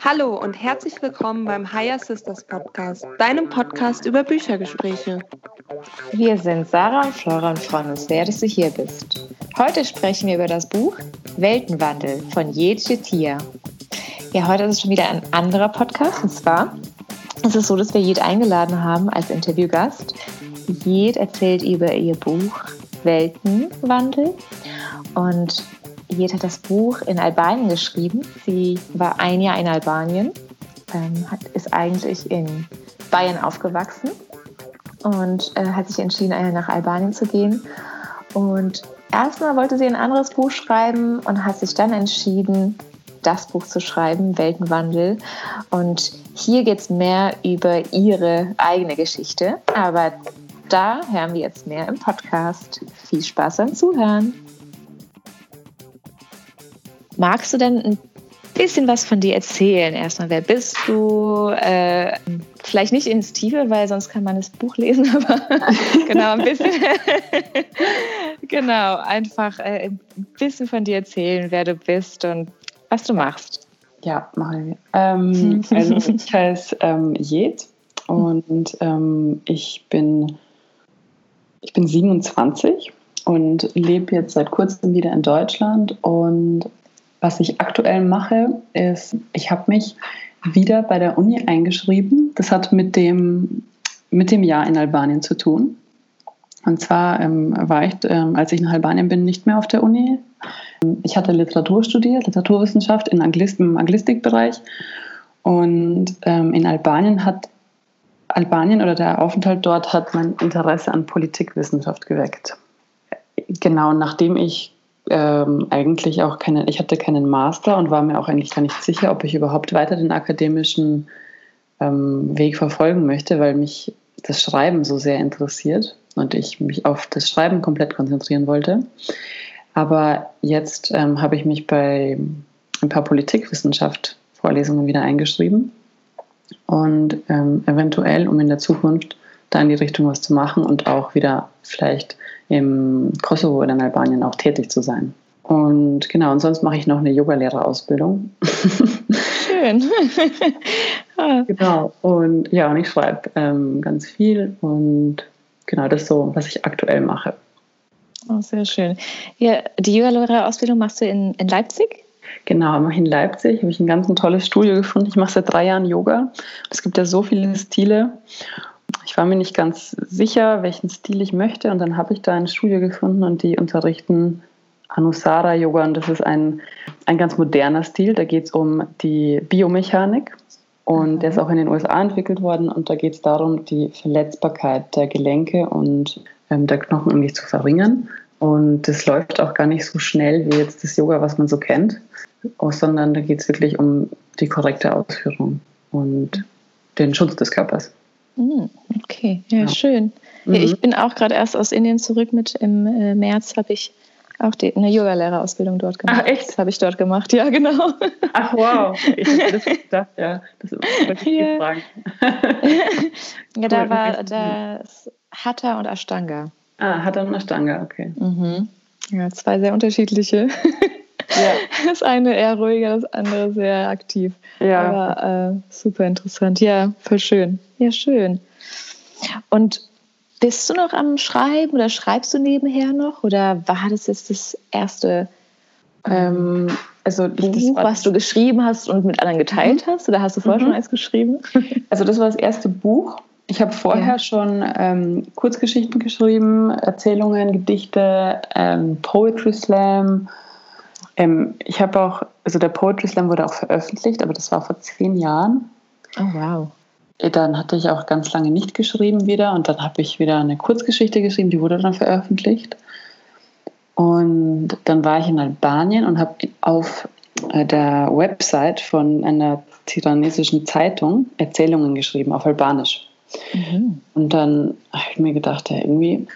Hallo und herzlich willkommen beim Higher Sisters Podcast, deinem Podcast über Büchergespräche. Wir sind Sarah und Flora und freuen uns sehr, dass du hier bist. Heute sprechen wir über das Buch Weltenwandel von Jed Tia. Ja, heute ist es schon wieder ein anderer Podcast und zwar ist es so, dass wir Jed eingeladen haben als Interviewgast. Jed erzählt über ihr Buch Weltenwandel und Jed hat das Buch in Albanien geschrieben. Sie war ein Jahr in Albanien, ähm, hat, ist eigentlich in Bayern aufgewachsen und äh, hat sich entschieden, nach Albanien zu gehen. Und erstmal wollte sie ein anderes Buch schreiben und hat sich dann entschieden, das Buch zu schreiben, Weltenwandel. Und hier geht es mehr über ihre eigene Geschichte. Aber da hören wir jetzt mehr im Podcast. Viel Spaß beim Zuhören. Magst du denn ein bisschen was von dir erzählen? Erstmal, wer bist du? Äh, vielleicht nicht ins Tiefe, weil sonst kann man das Buch lesen, aber genau, ein bisschen. genau, einfach äh, ein bisschen von dir erzählen, wer du bist und was du machst. Ja, machen wir. Ähm, also ich heiße ähm, Jed und ähm, ich bin ich bin 27 und lebe jetzt seit kurzem wieder in Deutschland und was ich aktuell mache, ist, ich habe mich wieder bei der Uni eingeschrieben. Das hat mit dem, mit dem Jahr in Albanien zu tun. Und zwar ähm, war ich, ähm, als ich in Albanien bin, nicht mehr auf der Uni. Ich hatte Literatur studiert, Literaturwissenschaft in Anglist im Anglistikbereich. Und ähm, in Albanien hat Albanien oder der Aufenthalt dort hat mein Interesse an Politikwissenschaft geweckt. Genau, nachdem ich ähm, eigentlich auch keine, ich hatte keinen Master und war mir auch eigentlich gar nicht sicher, ob ich überhaupt weiter den akademischen ähm, Weg verfolgen möchte, weil mich das Schreiben so sehr interessiert und ich mich auf das Schreiben komplett konzentrieren wollte. Aber jetzt ähm, habe ich mich bei ein paar Politikwissenschaft-Vorlesungen wieder eingeschrieben und ähm, eventuell, um in der Zukunft da in die Richtung was zu machen und auch wieder vielleicht im Kosovo oder in Albanien auch tätig zu sein. Und genau, und sonst mache ich noch eine Yogalehrerausbildung. Schön. genau, und ja, und ich schreibe ähm, ganz viel und genau, das ist so, was ich aktuell mache. Oh, sehr schön. Ja, die Yogalehrerausbildung machst du in, in Leipzig? Genau, mache in Leipzig, habe ich ein ganz ein tolles Studio gefunden. Ich mache seit drei Jahren Yoga. Es gibt ja so viele Stile ich war mir nicht ganz sicher, welchen Stil ich möchte. Und dann habe ich da ein Studio gefunden und die unterrichten Anusara Yoga. Und das ist ein, ein ganz moderner Stil. Da geht es um die Biomechanik. Und der ist auch in den USA entwickelt worden. Und da geht es darum, die Verletzbarkeit der Gelenke und ähm, der Knochen irgendwie zu verringern. Und das läuft auch gar nicht so schnell wie jetzt das Yoga, was man so kennt, sondern da geht es wirklich um die korrekte Ausführung und den Schutz des Körpers. Hm, okay, ja, ja. schön. Mhm. Ich bin auch gerade erst aus Indien zurück mit im äh, März habe ich auch die, eine Yoga-Lehrerausbildung dort gemacht. Ach, echt? Das habe ich dort gemacht, ja, genau. Ach, wow. Ich hätte das gedacht, ja. Das wollte ich ja. fragen. ja, da war das Hatha und Ashtanga. Ah, Hatha und Ashtanga, okay. Mhm. Ja, zwei sehr unterschiedliche. Ja. Das eine eher ruhiger, das andere sehr aktiv. Ja. Aber äh, super interessant. Ja, voll schön. Ja, schön. Und bist du noch am Schreiben oder schreibst du nebenher noch? Oder war das jetzt das erste ähm, also Buch, was du geschrieben hast und mit anderen geteilt mhm. hast? Oder hast du vorher mhm. schon eins geschrieben? Also das war das erste Buch. Ich habe vorher ja. schon ähm, Kurzgeschichten geschrieben, Erzählungen, Gedichte, ähm, Poetry Slam, ähm, ich habe auch, also der Poetry Slam wurde auch veröffentlicht, aber das war vor zehn Jahren. Oh, wow. Äh, dann hatte ich auch ganz lange nicht geschrieben wieder und dann habe ich wieder eine Kurzgeschichte geschrieben, die wurde dann veröffentlicht. Und dann war ich in Albanien und habe auf äh, der Website von einer tiranesischen Zeitung Erzählungen geschrieben auf Albanisch. Mhm. Und dann habe ich mir gedacht, ja, irgendwie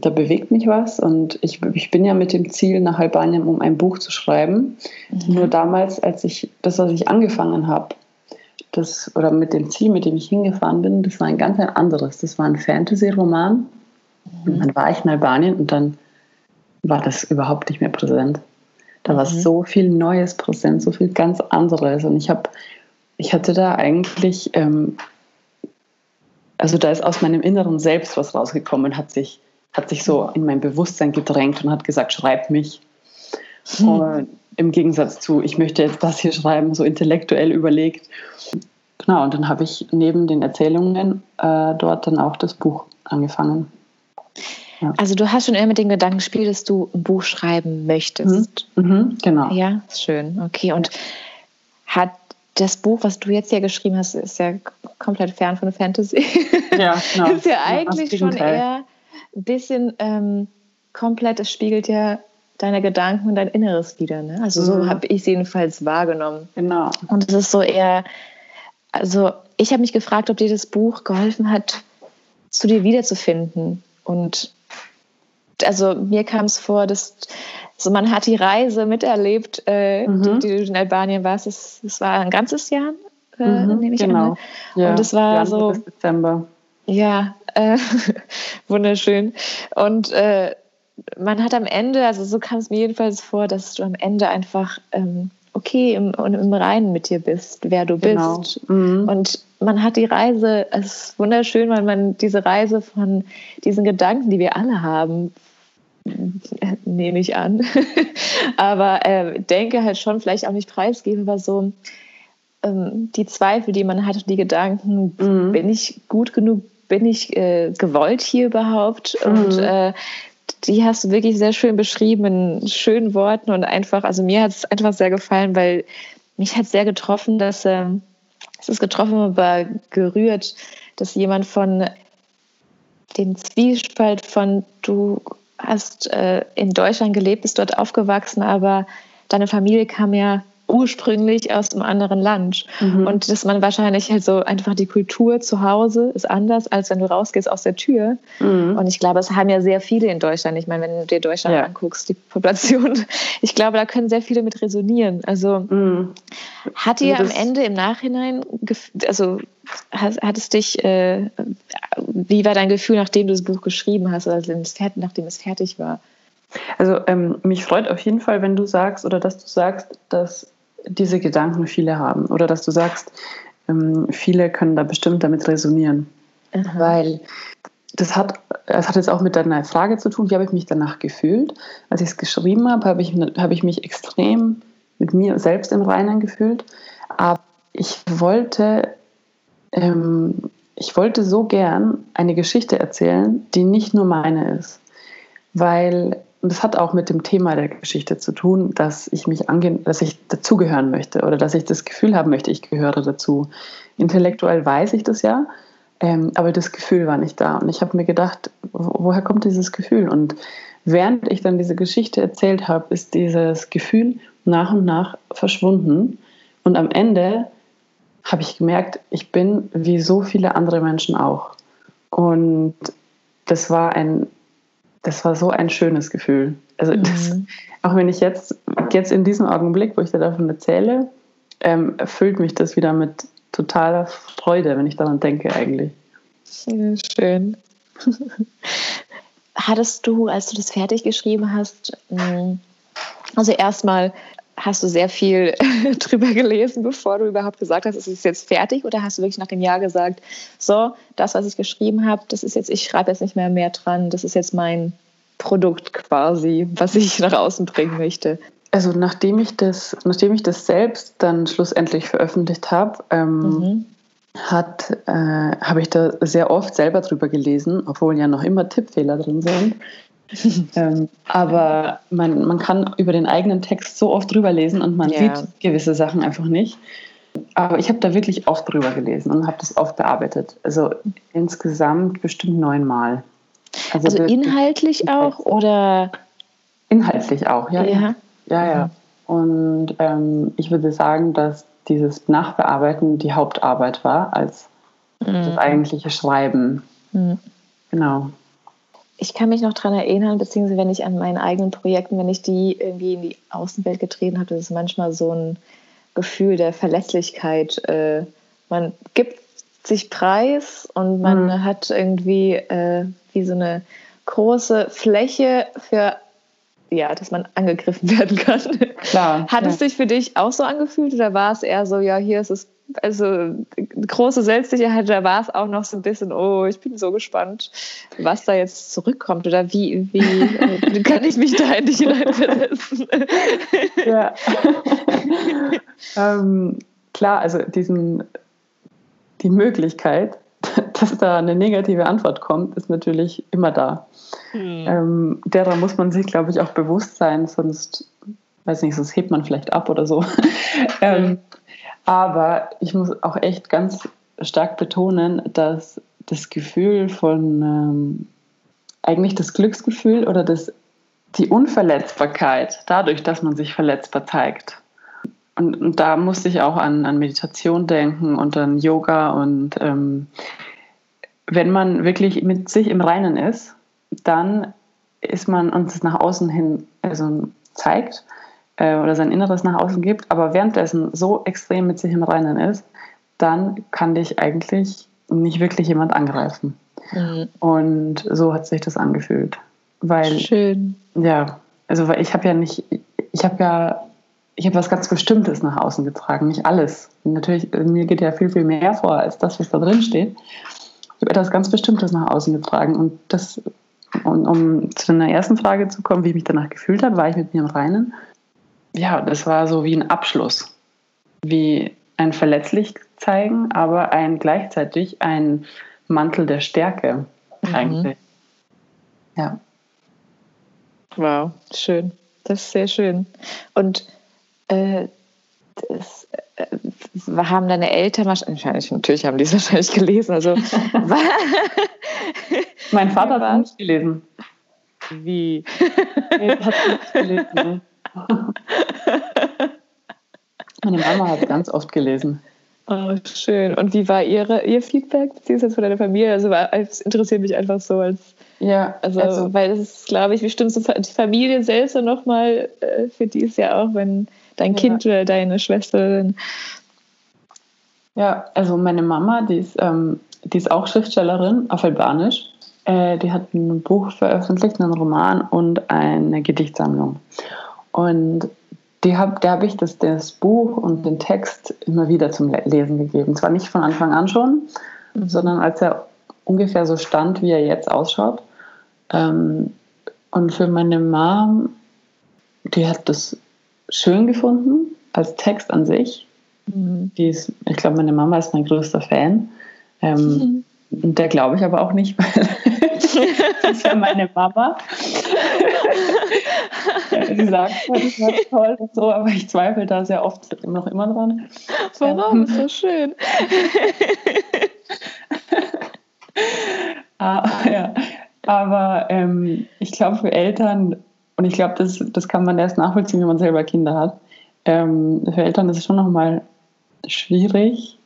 da bewegt mich was und ich, ich bin ja mit dem Ziel nach Albanien, um ein Buch zu schreiben. Mhm. Nur damals, als ich das, was ich angefangen habe, das, oder mit dem Ziel, mit dem ich hingefahren bin, das war ein ganz ein anderes. Das war ein Fantasy-Roman. Mhm. Und dann war ich in Albanien und dann war das überhaupt nicht mehr präsent. Da war mhm. so viel Neues präsent, so viel ganz anderes. Und ich habe ich hatte da eigentlich, ähm, also da ist aus meinem inneren Selbst was rausgekommen, hat sich, hat sich so in mein Bewusstsein gedrängt und hat gesagt, schreib mich. Hm. Und im Gegensatz zu, ich möchte jetzt das hier schreiben, so intellektuell überlegt. Genau, und dann habe ich neben den Erzählungen äh, dort dann auch das Buch angefangen. Ja. Also du hast schon immer mit dem Gedanken gespielt, dass du ein Buch schreiben möchtest. Mhm. Mhm, genau. Ja, schön. Okay. Und hat das Buch, was du jetzt ja geschrieben hast, ist ja komplett fern von Fantasy. Ja, genau. ist ja eigentlich schon eher ein bisschen ähm, komplett, es spiegelt ja deine Gedanken und dein Inneres wieder. Ne? Also so mhm. habe ich es jedenfalls wahrgenommen. Genau. Und es ist so eher, also ich habe mich gefragt, ob dir das Buch geholfen hat, zu dir wiederzufinden. Und also mir kam es vor, dass so man hat die Reise miterlebt, äh, mhm. die, die, du in Albanien warst. Es, war ein ganzes Jahr, äh, mhm, nehme ich genau. an. Ja. Und es war Januar so. Dezember. Ja, äh, wunderschön. Und äh, man hat am Ende, also so kam es mir jedenfalls vor, dass du am Ende einfach ähm, okay im, im Reinen mit dir bist, wer du genau. bist. Mhm. Und man hat die Reise, es ist wunderschön, weil man diese Reise von diesen Gedanken, die wir alle haben, nehme ich an, aber äh, denke halt schon vielleicht auch nicht preisgeben, aber so ähm, die Zweifel, die man hat, die Gedanken, mhm. bin ich gut genug, bin ich äh, gewollt hier überhaupt? Mhm. Und äh, die hast du wirklich sehr schön beschrieben in schönen Worten und einfach, also mir hat es einfach sehr gefallen, weil mich hat sehr getroffen, dass äh, es ist getroffen, aber gerührt, dass jemand von dem Zwiespalt von du hast äh, in Deutschland gelebt, bist dort aufgewachsen, aber deine Familie kam ja ursprünglich aus einem anderen Land. Mhm. Und dass man wahrscheinlich halt so einfach die Kultur zu Hause ist anders, als wenn du rausgehst aus der Tür. Mhm. Und ich glaube, es haben ja sehr viele in Deutschland. Ich meine, wenn du dir Deutschland ja. anguckst, die Population, ich glaube, da können sehr viele mit resonieren. Also mhm. hat dir am Ende im Nachhinein, also hat, hat es dich, äh, wie war dein Gefühl, nachdem du das Buch geschrieben hast, oder nachdem es fertig war? Also ähm, mich freut auf jeden Fall, wenn du sagst oder dass du sagst, dass diese Gedanken viele haben oder dass du sagst, ähm, viele können da bestimmt damit resonieren. Aha. Weil das hat, das hat jetzt auch mit deiner Frage zu tun, wie habe ich mich danach gefühlt. Als ich es geschrieben habe, habe ich, habe ich mich extrem mit mir selbst im Reinen gefühlt. Aber ich wollte, ähm, ich wollte so gern eine Geschichte erzählen, die nicht nur meine ist. Weil das hat auch mit dem Thema der Geschichte zu tun, dass ich mich ange dass ich dazugehören möchte oder dass ich das Gefühl haben möchte, ich gehöre dazu. Intellektuell weiß ich das ja, ähm, aber das Gefühl war nicht da. Und ich habe mir gedacht, woher kommt dieses Gefühl? Und während ich dann diese Geschichte erzählt habe, ist dieses Gefühl nach und nach verschwunden. Und am Ende habe ich gemerkt, ich bin wie so viele andere Menschen auch. Und das war ein das war so ein schönes Gefühl. Also mhm. das, auch wenn ich jetzt, jetzt in diesem Augenblick, wo ich dir davon erzähle, ähm, erfüllt mich das wieder mit totaler Freude, wenn ich daran denke eigentlich. Schön. Hattest du, als du das fertig geschrieben hast, mm, also erstmal hast du sehr viel drüber gelesen, bevor du überhaupt gesagt hast, es ist jetzt fertig? Oder hast du wirklich nach dem Jahr gesagt, so, das, was ich geschrieben habe, das ist jetzt, ich schreibe jetzt nicht mehr mehr dran, das ist jetzt mein Produkt quasi, was ich nach außen bringen möchte? Also nachdem ich das, nachdem ich das selbst dann schlussendlich veröffentlicht habe, ähm, mhm. hat, äh, habe ich da sehr oft selber drüber gelesen, obwohl ja noch immer Tippfehler drin sind. ähm, aber man, man kann über den eigenen Text so oft drüber lesen und man ja. sieht gewisse Sachen einfach nicht. Aber ich habe da wirklich oft drüber gelesen und habe das oft bearbeitet. Also insgesamt bestimmt neunmal. Also, also inhaltlich auch oder? Inhaltlich auch, ja. Ja, ja. ja. Mhm. Und ähm, ich würde sagen, dass dieses Nachbearbeiten die Hauptarbeit war als mhm. das eigentliche Schreiben. Mhm. Genau ich kann mich noch daran erinnern, beziehungsweise wenn ich an meinen eigenen Projekten, wenn ich die irgendwie in die Außenwelt getreten habe, das ist manchmal so ein Gefühl der Verlässlichkeit. Äh, man gibt sich preis und man mhm. hat irgendwie äh, wie so eine große Fläche für ja, dass man angegriffen werden kann. Klar. Hat ja. es sich für dich auch so angefühlt oder war es eher so, ja, hier ist es also große Selbstsicherheit, da war es auch noch so ein bisschen, oh, ich bin so gespannt, was da jetzt zurückkommt oder wie, wie äh, kann ich mich da in die hineinversetzen? ja. ähm, klar, also diesen, die Möglichkeit, dass da eine negative Antwort kommt, ist natürlich immer da. Hm. Ähm, derer muss man sich, glaube ich, auch bewusst sein, sonst, weiß nicht, sonst hebt man vielleicht ab oder so. ähm, aber ich muss auch echt ganz stark betonen, dass das Gefühl von, ähm, eigentlich das Glücksgefühl oder das, die Unverletzbarkeit, dadurch, dass man sich verletzbar zeigt. Und, und da musste ich auch an, an Meditation denken und an Yoga und ähm, wenn man wirklich mit sich im Reinen ist, dann ist man uns nach außen hin also zeigt äh, oder sein Inneres nach außen gibt, aber währenddessen so extrem mit sich im Reinen ist, dann kann dich eigentlich nicht wirklich jemand angreifen. Mhm. Und so hat sich das angefühlt. Weil, Schön. Ja, also weil ich habe ja nicht, ich habe ja, ich habe was ganz Bestimmtes nach außen getragen, nicht alles. Natürlich, mir geht ja viel, viel mehr vor als das, was da drin steht. Ich habe etwas ganz Bestimmtes nach außen getragen. Und das, und um zu deiner ersten Frage zu kommen, wie ich mich danach gefühlt habe, war ich mit mir im Reinen. Ja, das war so wie ein Abschluss. Wie ein verletzlich zeigen, aber ein gleichzeitig ein Mantel der Stärke mhm. eigentlich. Ja. Wow, schön. Das ist sehr schön. Und äh, das, äh, haben deine Eltern wahrscheinlich, natürlich haben die es wahrscheinlich gelesen. Also, mein Vater hat es nicht gelesen. Wie? Nee, hat nicht gelesen. Ne? Meine Mama hat ganz oft gelesen. Oh, schön. Und wie war ihre, ihr Feedback, beziehungsweise von deiner Familie? Also, es interessiert mich einfach so als. Ja, also, also weil es ist, glaube ich, wie stimmt so die Familie selbst und nochmal, äh, für die ist ja auch, wenn dein ja. Kind oder deine Schwester. Ja, also meine Mama, die ist, ähm, die ist auch Schriftstellerin auf Albanisch. Äh, die hat ein Buch veröffentlicht, einen Roman und eine Gedichtsammlung. Und die hab, der habe ich das, das Buch und den Text immer wieder zum Lesen gegeben. Zwar nicht von Anfang an schon, mhm. sondern als er ungefähr so stand, wie er jetzt ausschaut. Ähm, und für meine Mom, die hat das schön gefunden als Text an sich. Mhm. Die ist, ich glaube, meine Mama ist mein größter Fan. Ähm, mhm. Und der glaube ich aber auch nicht, weil das ist ja meine Mama. Sie sagt, das war toll und so, aber ich zweifle da sehr oft noch immer dran. Warum? Ähm, so schön. ah, ja. Aber ähm, ich glaube, für Eltern und ich glaube, das, das kann man erst nachvollziehen, wenn man selber Kinder hat. Ähm, für Eltern ist es schon nochmal schwierig,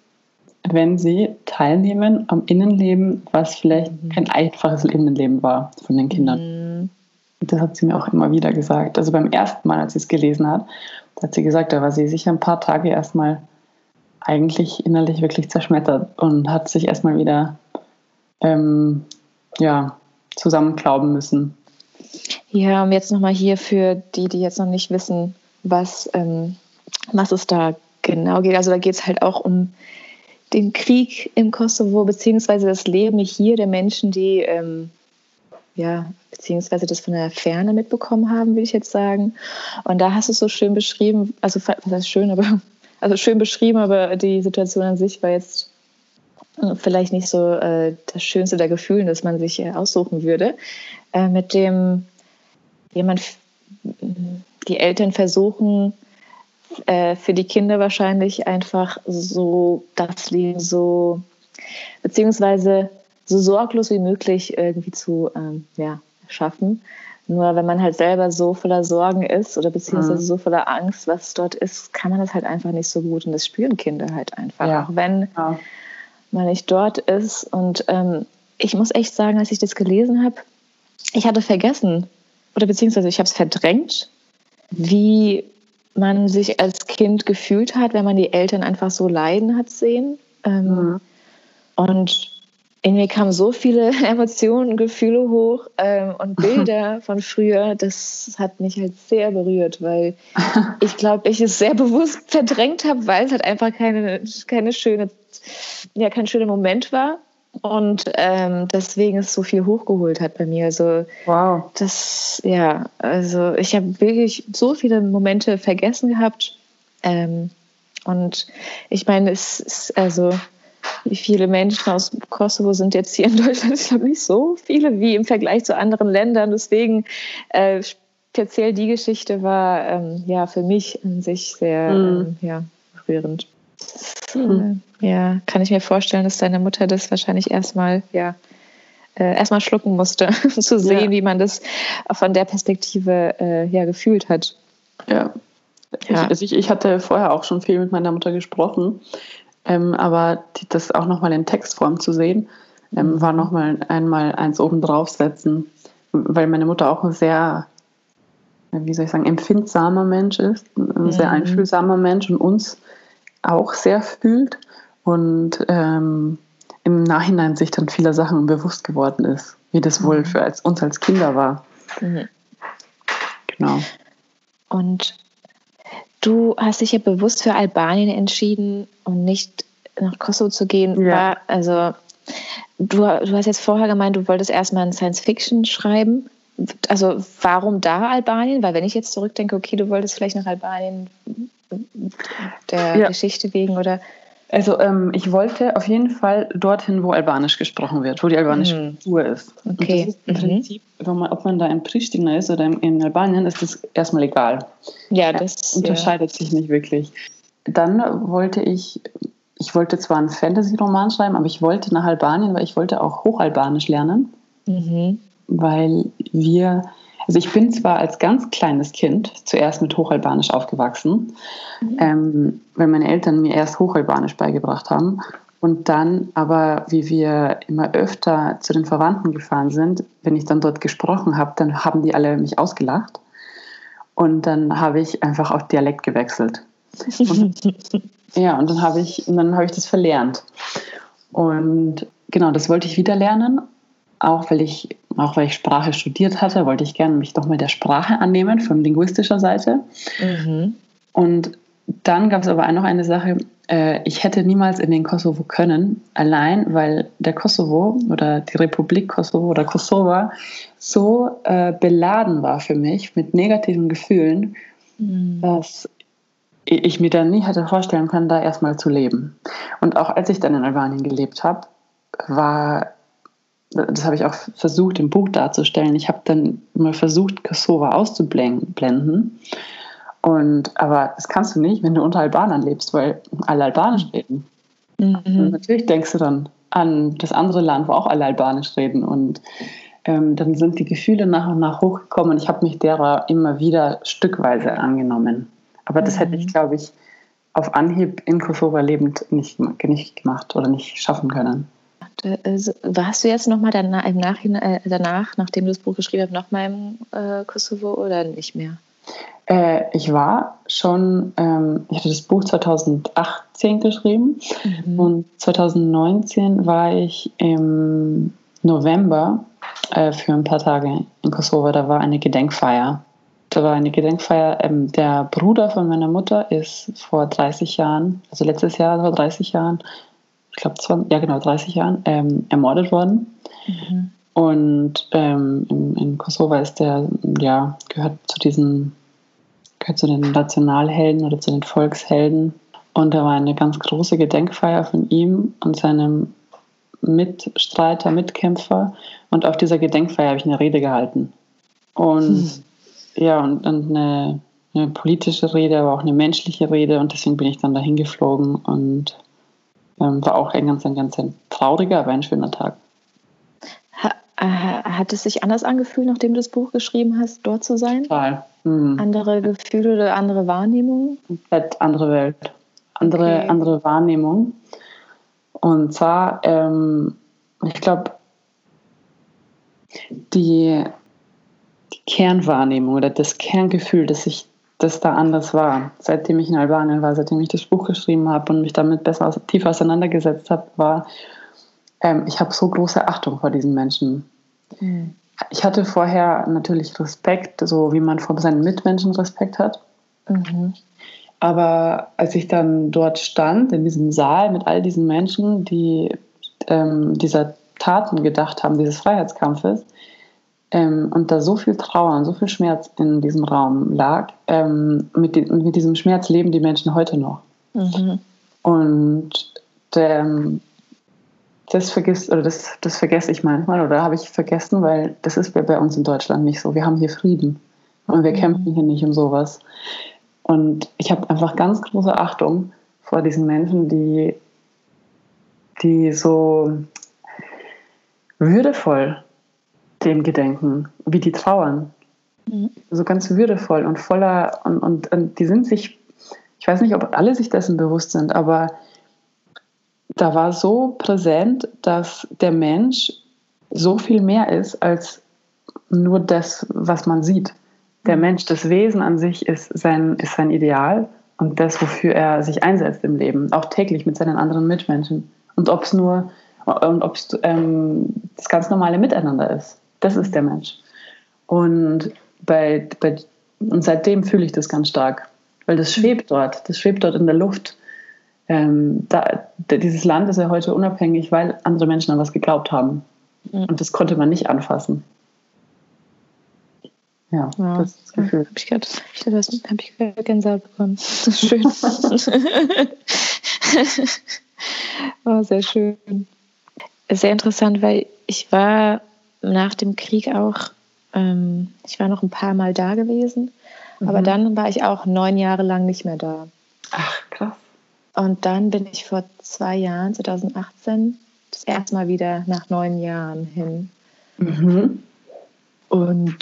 wenn sie teilnehmen am Innenleben, was vielleicht mhm. kein einfaches Innenleben war von den Kindern. Mhm. Das hat sie mir auch immer wieder gesagt. Also beim ersten Mal, als sie es gelesen hat, hat sie gesagt, da war sie sicher ein paar Tage erstmal eigentlich innerlich wirklich zerschmettert und hat sich erstmal wieder ähm, ja, zusammenklauben müssen. Ja, und jetzt nochmal hier für die, die jetzt noch nicht wissen, was, ähm, was es da genau geht. Also da geht es halt auch um den Krieg im Kosovo, beziehungsweise das Leben hier der Menschen, die ähm, ja, beziehungsweise das von der Ferne mitbekommen haben, würde ich jetzt sagen. Und da hast du es so schön beschrieben, also was heißt schön, aber also schön beschrieben, aber die Situation an sich war jetzt äh, vielleicht nicht so äh, das schönste der Gefühle, das man sich äh, aussuchen würde. Äh, mit dem jemand, die Eltern versuchen, äh, für die Kinder wahrscheinlich einfach so das Leben so, beziehungsweise so sorglos wie möglich irgendwie zu ähm, ja, schaffen. Nur wenn man halt selber so voller Sorgen ist oder beziehungsweise mhm. so voller Angst, was dort ist, kann man das halt einfach nicht so gut. Und das spüren Kinder halt einfach. Ja. Auch wenn ja. man nicht dort ist. Und ähm, ich muss echt sagen, als ich das gelesen habe, ich hatte vergessen, oder beziehungsweise ich habe es verdrängt, wie man sich als Kind gefühlt hat, wenn man die Eltern einfach so leiden hat sehen. Ähm, mhm. Und in mir kamen so viele Emotionen, Gefühle hoch ähm, und Bilder von früher. Das hat mich halt sehr berührt, weil ich glaube, ich es sehr bewusst verdrängt habe, weil es halt einfach keine, keine schöne, ja, kein schöner Moment war. Und ähm, deswegen es so viel hochgeholt hat bei mir. Also wow. Das, ja, also ich habe wirklich so viele Momente vergessen gehabt. Ähm, und ich meine, es ist also wie viele Menschen aus Kosovo sind jetzt hier in Deutschland? Ich glaube nicht so viele wie im Vergleich zu anderen Ländern. Deswegen äh, speziell die Geschichte war ähm, ja für mich an sich sehr mhm. ähm, ja, rührend. Äh, ja, kann ich mir vorstellen, dass deine Mutter das wahrscheinlich erstmal ja äh, erstmal schlucken musste, zu sehen, ja. wie man das von der Perspektive äh, ja gefühlt hat. Ja. ja. Ich, also ich, ich hatte vorher auch schon viel mit meiner Mutter gesprochen ähm, aber die, das auch nochmal in Textform zu sehen, ähm, war nochmal einmal eins oben draufsetzen, weil meine Mutter auch ein sehr, wie soll ich sagen, empfindsamer Mensch ist, ein mhm. sehr einfühlsamer Mensch und uns auch sehr fühlt und ähm, im Nachhinein sich dann vieler Sachen bewusst geworden ist, wie das wohl mhm. für als, uns als Kinder war. Mhm. Genau. Und Du hast dich ja bewusst für Albanien entschieden und nicht nach Kosovo zu gehen. Ja. War, also du, du hast jetzt vorher gemeint, du wolltest erstmal ein Science Fiction schreiben. Also warum da Albanien? Weil wenn ich jetzt zurückdenke, okay, du wolltest vielleicht nach Albanien der ja. Geschichte wegen oder also ähm, ich wollte auf jeden Fall dorthin, wo Albanisch gesprochen wird, wo die albanische mhm. Kultur ist. Okay. Ist Im mhm. Prinzip, man, ob man da in Pristina ist oder in, in, Albanien, ist das erstmal egal. Ja, das ja, unterscheidet ja. sich nicht wirklich. Dann wollte ich, ich wollte zwar einen Fantasy-Roman schreiben, aber ich wollte nach Albanien, weil ich wollte auch Hochalbanisch lernen, mhm. weil wir also ich bin zwar als ganz kleines Kind zuerst mit Hochalbanisch aufgewachsen, mhm. ähm, weil meine Eltern mir erst Hochalbanisch beigebracht haben. Und dann aber, wie wir immer öfter zu den Verwandten gefahren sind, wenn ich dann dort gesprochen habe, dann haben die alle mich ausgelacht. Und dann habe ich einfach auf Dialekt gewechselt. Und, ja, und dann habe ich, und dann habe ich das verlernt. Und genau, das wollte ich wieder lernen auch weil ich, auch weil ich Sprache studiert hatte, wollte ich gerne mich doch mal der Sprache annehmen, von linguistischer Seite. Mhm. Und dann gab es aber auch noch eine Sache, äh, ich hätte niemals in den Kosovo können, allein weil der Kosovo oder die Republik Kosovo oder Kosova so äh, beladen war für mich mit negativen Gefühlen, mhm. dass ich mir dann nie hätte vorstellen können, da erstmal zu leben. Und auch als ich dann in Albanien gelebt habe, war das habe ich auch versucht im Buch darzustellen. Ich habe dann mal versucht, Kosovo auszublenden. Und, aber das kannst du nicht, wenn du unter Albanern lebst, weil alle Albanisch reden. Mhm. Natürlich denkst du dann an das andere Land, wo auch alle Albanisch reden. Und ähm, dann sind die Gefühle nach und nach hochgekommen und ich habe mich derer immer wieder stückweise angenommen. Aber das mhm. hätte ich, mhm. glaube ich, auf Anhieb in Kosovo lebend nicht, nicht gemacht oder nicht schaffen können. Äh, warst du jetzt nochmal danach, im Nachhinein, äh, danach, nachdem du das Buch geschrieben hast, nochmal im äh, Kosovo oder nicht mehr? Äh, ich war schon, ähm, ich hatte das Buch 2018 geschrieben mhm. und 2019 war ich im November äh, für ein paar Tage in Kosovo. Da war eine Gedenkfeier. Da war eine Gedenkfeier. Ähm, der Bruder von meiner Mutter ist vor 30 Jahren, also letztes Jahr vor 30 Jahren, ich glaube, ja genau, 30 Jahren, ähm, ermordet worden. Mhm. Und ähm, in, in, Kosovo ist der, ja, gehört zu diesen, gehört zu den Nationalhelden oder zu den Volkshelden. Und da war eine ganz große Gedenkfeier von ihm und seinem Mitstreiter, Mitkämpfer. Und auf dieser Gedenkfeier habe ich eine Rede gehalten. Und hm. ja, und, und eine, eine, politische Rede, aber auch eine menschliche Rede. Und deswegen bin ich dann dahin geflogen und ähm, war auch ein ganz, ein ganz trauriger, aber ein schöner Tag. Äh, hat es sich anders angefühlt, nachdem du das Buch geschrieben hast, dort zu sein? Total. Mhm. Andere Gefühle oder andere Wahrnehmungen? Komplett andere Welt. Andere, okay. andere Wahrnehmung. Und zwar, ähm, ich glaube, die, die Kernwahrnehmung oder das Kerngefühl, das ich das da anders war. Seitdem ich in Albanien war, seitdem ich das Buch geschrieben habe und mich damit besser tiefer auseinandergesetzt habe, war, ähm, ich habe so große Achtung vor diesen Menschen. Mhm. Ich hatte vorher natürlich Respekt, so wie man vor seinen Mitmenschen Respekt hat. Mhm. Aber als ich dann dort stand, in diesem Saal mit all diesen Menschen, die ähm, dieser Taten gedacht haben, dieses Freiheitskampfes, ähm, und da so viel Trauer und so viel Schmerz in diesem Raum lag, ähm, mit, die, mit, diesem Schmerz leben die Menschen heute noch. Mhm. Und ähm, das vergisst oder das, das vergesse ich manchmal oder habe ich vergessen, weil das ist bei uns in Deutschland nicht so. Wir haben hier Frieden und wir mhm. kämpfen hier nicht um sowas. Und ich habe einfach ganz große Achtung vor diesen Menschen, die, die so würdevoll dem gedenken, wie die trauern. Mhm. So ganz würdevoll und voller, und, und, und die sind sich, ich weiß nicht, ob alle sich dessen bewusst sind, aber da war so präsent, dass der Mensch so viel mehr ist als nur das, was man sieht. Der Mensch, das Wesen an sich ist sein, ist sein Ideal und das, wofür er sich einsetzt im Leben, auch täglich mit seinen anderen Mitmenschen. Und ob es nur und ob es ähm, das ganz normale Miteinander ist. Das ist der Mensch. Und, bei, bei, und seitdem fühle ich das ganz stark, weil das schwebt dort, das schwebt dort in der Luft ähm, da, dieses Land ist ja heute unabhängig, weil andere Menschen an was geglaubt haben. Mhm. Und das konnte man nicht anfassen. Ja, ja, das ist das Gefühl. Habe ich gerade hab ich grad Gänsehaut bekommen. Das ist schön. oh, sehr schön. Sehr interessant, weil ich war nach dem Krieg auch, ähm, ich war noch ein paar Mal da gewesen, mhm. aber dann war ich auch neun Jahre lang nicht mehr da. Ach, krass. Und dann bin ich vor zwei Jahren, 2018, das erste Mal wieder nach neun Jahren hin. Mhm. Und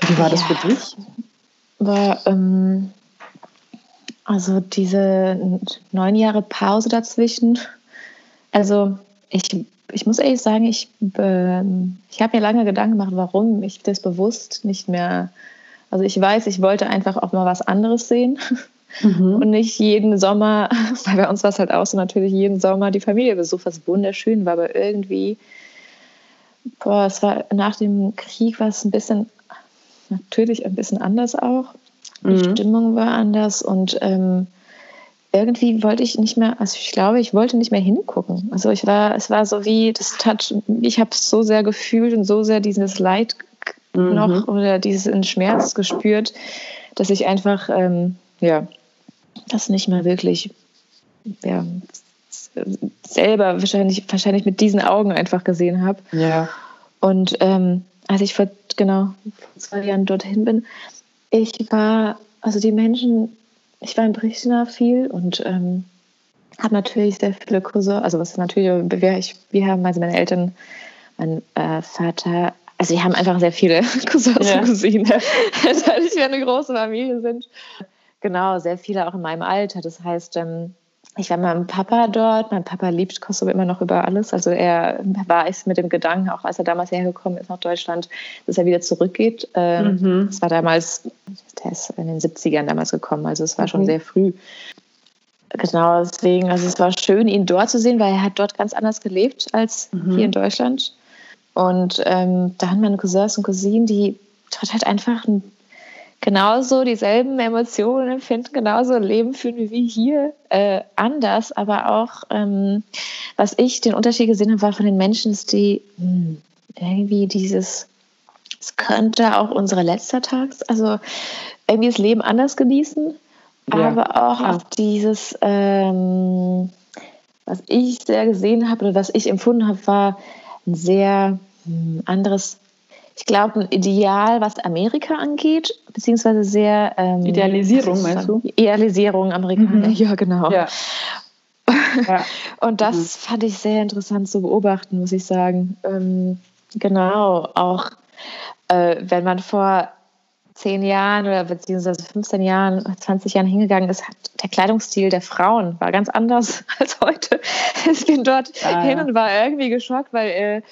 wie war das für dich? War ähm, also diese neun Jahre Pause dazwischen. Also ich, ich muss ehrlich sagen, ich, äh, ich habe mir lange Gedanken gemacht, warum ich das bewusst nicht mehr. Also ich weiß, ich wollte einfach auch mal was anderes sehen. Mhm. Und nicht jeden Sommer, weil bei uns war es halt auch so natürlich jeden Sommer die Familie besucht, was wunderschön war, aber irgendwie, boah, es war nach dem Krieg war es ein bisschen, natürlich ein bisschen anders auch. Die mhm. Stimmung war anders und ähm, irgendwie wollte ich nicht mehr, also ich glaube, ich wollte nicht mehr hingucken. Also ich war, es war so wie, das hat, ich habe es so sehr gefühlt und so sehr dieses Leid mhm. noch oder diesen Schmerz gespürt, dass ich einfach, ähm, ja, das nicht mehr wirklich ja, selber wahrscheinlich, wahrscheinlich mit diesen Augen einfach gesehen habe. Ja. Und ähm, als ich vor genau vor zwei Jahren dorthin bin, ich war, also die Menschen, ich war in Pristina viel und ähm, habe natürlich sehr viele Kurse, also was natürlich, wir, ich, wir haben, also meine Eltern, mein äh, Vater, also wir haben einfach sehr viele Cousins ja. und Cousinen, dadurch wir eine große Familie sind. Genau, sehr viele auch in meinem Alter. Das heißt, ähm, ich war mit meinem Papa dort. Mein Papa liebt Kosovo immer noch über alles. Also er war es mit dem Gedanken, auch als er damals hergekommen ist nach Deutschland, dass er wieder zurückgeht. Ähm, mhm. Das war damals, der ist in den 70ern damals gekommen, also es war schon mhm. sehr früh. Genau, deswegen, also es war schön, ihn dort zu sehen, weil er hat dort ganz anders gelebt als mhm. hier in Deutschland. Und ähm, da haben meine Cousins und Cousinen, die dort halt einfach ein genauso dieselben Emotionen empfinden, genauso Leben fühlen wie hier, äh, anders. Aber auch, ähm, was ich den Unterschied gesehen habe, war von den Menschen, ist die mh, hm, irgendwie dieses, es könnte auch unsere letzter Tag, also irgendwie das Leben anders genießen, ja. aber auch ja. auf dieses, ähm, was ich sehr gesehen habe oder was ich empfunden habe, war ein sehr mh, hm, anderes ich glaube, ein Ideal, was Amerika angeht, beziehungsweise sehr. Ähm, Idealisierung, meinst du? Idealisierung Amerikaner, mhm. ja, genau. Ja. ja. Und das mhm. fand ich sehr interessant zu beobachten, muss ich sagen. Ähm, genau, auch äh, wenn man vor zehn Jahren oder beziehungsweise 15 Jahren, 20 Jahren hingegangen ist, hat der Kleidungsstil der Frauen war ganz anders als heute. Ich bin dort ah, hin und war irgendwie geschockt, weil äh,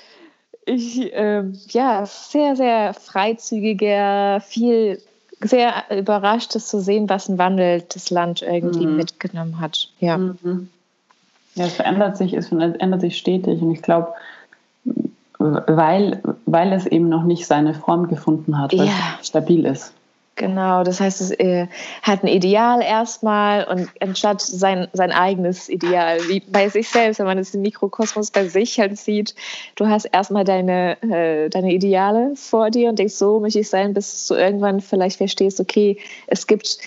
ich, ähm, ja, sehr, sehr freizügiger, viel, sehr überrascht, das zu sehen, was ein Wandel das Land irgendwie mhm. mitgenommen hat. Ja. Mhm. Ja, es verändert sich, es ändert sich stetig und ich glaube, weil, weil es eben noch nicht seine Form gefunden hat, weil ja. es stabil ist. Genau, das heißt, es äh, hat ein Ideal erstmal und anstatt sein, sein eigenes Ideal, wie bei sich selbst, wenn man das im Mikrokosmos bei sich halt sieht, du hast erstmal deine, äh, deine Ideale vor dir und denkst, so möchte ich sein, bis du irgendwann vielleicht verstehst, okay, es gibt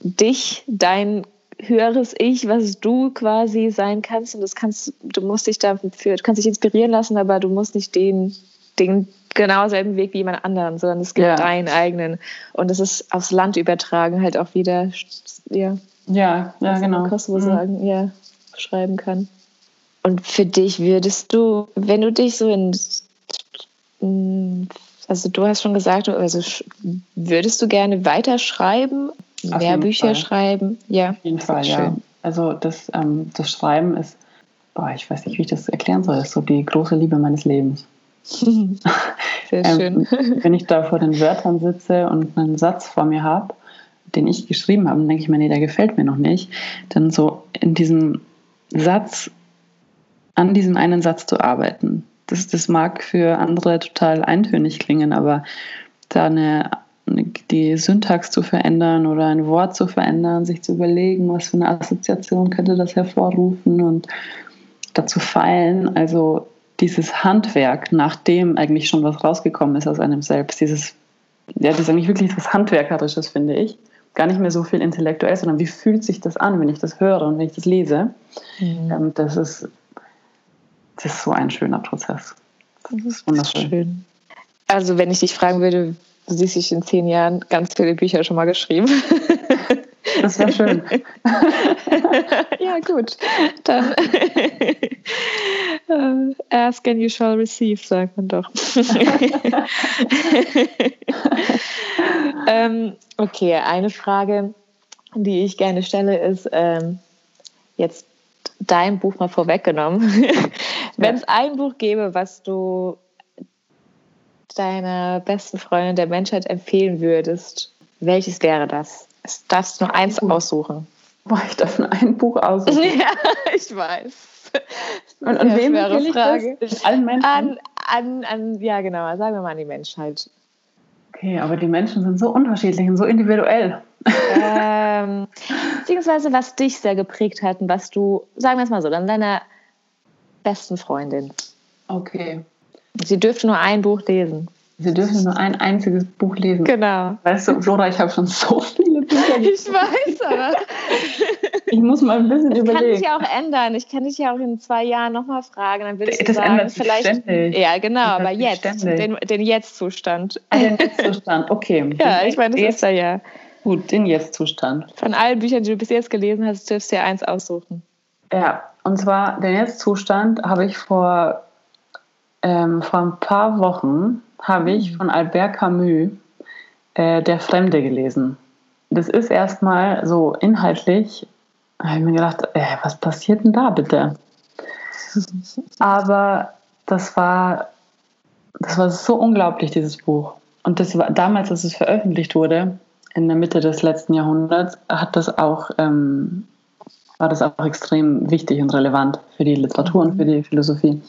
dich, dein höheres Ich, was du quasi sein kannst und das kannst, du musst dich dafür, du kannst dich inspirieren lassen, aber du musst nicht den, den genau selben Weg wie jemand anderen, sondern es gibt ja. deinen eigenen. Und das ist aufs Land übertragen halt auch wieder, ja. Ja, ja, genau. Kosovo mhm. sagen, ja, schreiben kann. Und für dich würdest du, wenn du dich so in, also du hast schon gesagt, also würdest du gerne weiterschreiben, mehr Bücher Fall. schreiben? Ja. Auf jeden Fall, ja. Also das, ähm, das Schreiben ist, boah, ich weiß nicht, wie ich das erklären soll, ist so die große Liebe meines Lebens. Sehr schön. Ähm, wenn ich da vor den Wörtern sitze und einen Satz vor mir habe, den ich geschrieben habe, dann denke ich mir, nee, der gefällt mir noch nicht. Dann so in diesem Satz, an diesem einen Satz zu arbeiten. Das, das mag für andere total eintönig klingen, aber da eine, die Syntax zu verändern oder ein Wort zu verändern, sich zu überlegen, was für eine Assoziation könnte das hervorrufen und dazu feilen. Also dieses Handwerk, nachdem eigentlich schon was rausgekommen ist aus einem selbst, dieses, ja, das ist eigentlich wirklich was Handwerkerisches, finde ich. Gar nicht mehr so viel intellektuell, sondern wie fühlt sich das an, wenn ich das höre und wenn ich das lese. Mhm. Ähm, das, ist, das ist so ein schöner Prozess. Das ist wunderschön. Schön. Also, wenn ich dich fragen würde, du siehst dich in zehn Jahren ganz viele Bücher schon mal geschrieben. Das wäre schön. ja, gut. Dann uh, ask and you shall receive, sagt man doch. ähm, okay, eine Frage, die ich gerne stelle, ist ähm, jetzt dein Buch mal vorweggenommen. Wenn es ein Buch gäbe, was du deiner besten Freundin der Menschheit empfehlen würdest, welches wäre das? Darfst nur eins aussuchen. Boah, ich darf nur ein Buch aussuchen. Ja, ich weiß. Und, und wem will ich Frage. das? Allen Menschen? An, an, an, ja, genau. Sagen wir mal an die Menschheit. Okay, aber die Menschen sind so unterschiedlich und so individuell. Ähm, beziehungsweise was dich sehr geprägt hat und was du, sagen wir es mal so, dann deiner besten Freundin. Okay. Sie dürfte nur ein Buch lesen. Sie dürfen nur ein einziges Buch lesen. Genau. Weißt du, Flora, ich habe schon so viele Gelesen. Ich weiß, aber. ich muss mal ein bisschen das überlegen. kann sich ja auch ändern. Ich kann dich ja auch in zwei Jahren nochmal fragen. Dann würdest du das sagen, ändert sich vielleicht. Ständig. Ja, genau, aber jetzt. Den, den Jetzt-Zustand. Ah, den Jetzt-Zustand, okay. ja, ich meine, das ist ja ja. Gut, den Jetzt-Zustand. Von allen Büchern, die du bis jetzt gelesen hast, dürfst du ja eins aussuchen. Ja, und zwar den Jetzt-Zustand habe ich vor, ähm, vor ein paar Wochen habe ich von Albert Camus äh, Der Fremde gelesen. Das ist erstmal so inhaltlich, habe ich mir gedacht, äh, was passiert denn da bitte? Aber das war, das war so unglaublich, dieses Buch. Und das war, damals, als es veröffentlicht wurde, in der Mitte des letzten Jahrhunderts, hat das auch, ähm, war das auch extrem wichtig und relevant für die Literatur und für die Philosophie.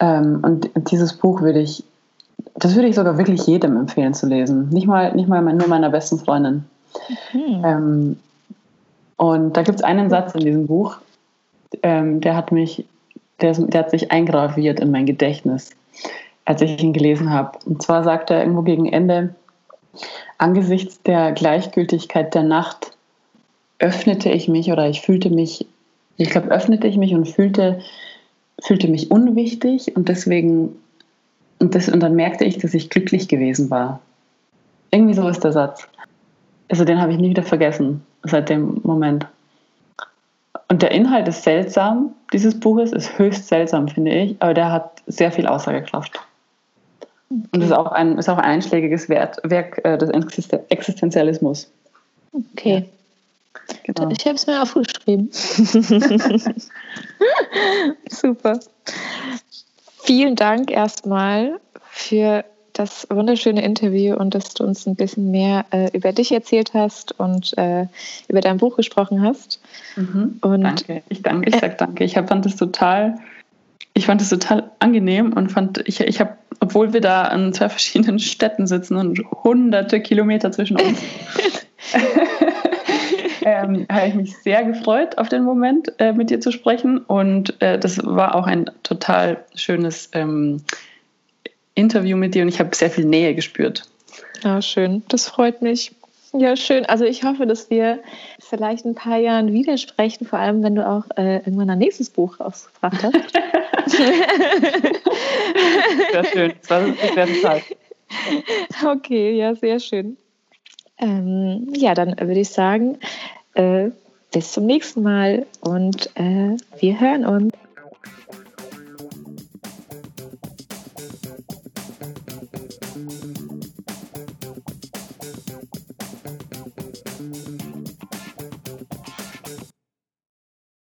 Ähm, und dieses Buch würde ich das würde ich sogar wirklich jedem empfehlen zu lesen. Nicht mal, nicht mal nur meiner besten Freundin. Mhm. Ähm, und da gibt es einen Satz in diesem Buch, ähm, der hat mich, der, der hat sich eingraviert in mein Gedächtnis, als ich ihn gelesen habe. Und zwar sagt er irgendwo gegen Ende, angesichts der Gleichgültigkeit der Nacht öffnete ich mich oder ich fühlte mich, ich glaube, öffnete ich mich und fühlte, fühlte mich unwichtig und deswegen und, das, und dann merkte ich, dass ich glücklich gewesen war. Irgendwie so ist der Satz. Also den habe ich nie wieder vergessen, seit dem Moment. Und der Inhalt ist seltsam, dieses Buches ist höchst seltsam, finde ich, aber der hat sehr viel Aussagekraft. Und ist auch ein, ist auch ein einschlägiges Werk äh, des Existenzialismus. Okay. Genau. Ich habe es mir aufgeschrieben. Super. Vielen Dank erstmal für das wunderschöne Interview und dass du uns ein bisschen mehr äh, über dich erzählt hast und äh, über dein Buch gesprochen hast. Mhm. Und, danke. Ich danke, ich sag danke. Ich fand es total, ich fand es total angenehm und fand, ich, ich habe, obwohl wir da an zwei verschiedenen Städten sitzen und hunderte Kilometer zwischen uns, ähm, habe ich mich sehr gefreut auf den Moment, äh, mit dir zu sprechen. Und äh, das war auch ein total schönes ähm, Interview mit dir und ich habe sehr viel Nähe gespürt. Ja, schön. Das freut mich. Ja, schön. Also ich hoffe, dass wir vielleicht in ein paar Jahren widersprechen, vor allem wenn du auch äh, irgendwann ein nächstes Buch rausgebracht hast. sehr schön. Das war eine Zeit. Okay, ja, sehr schön. Ähm, ja, dann würde ich sagen, äh, bis zum nächsten Mal und äh, wir hören uns.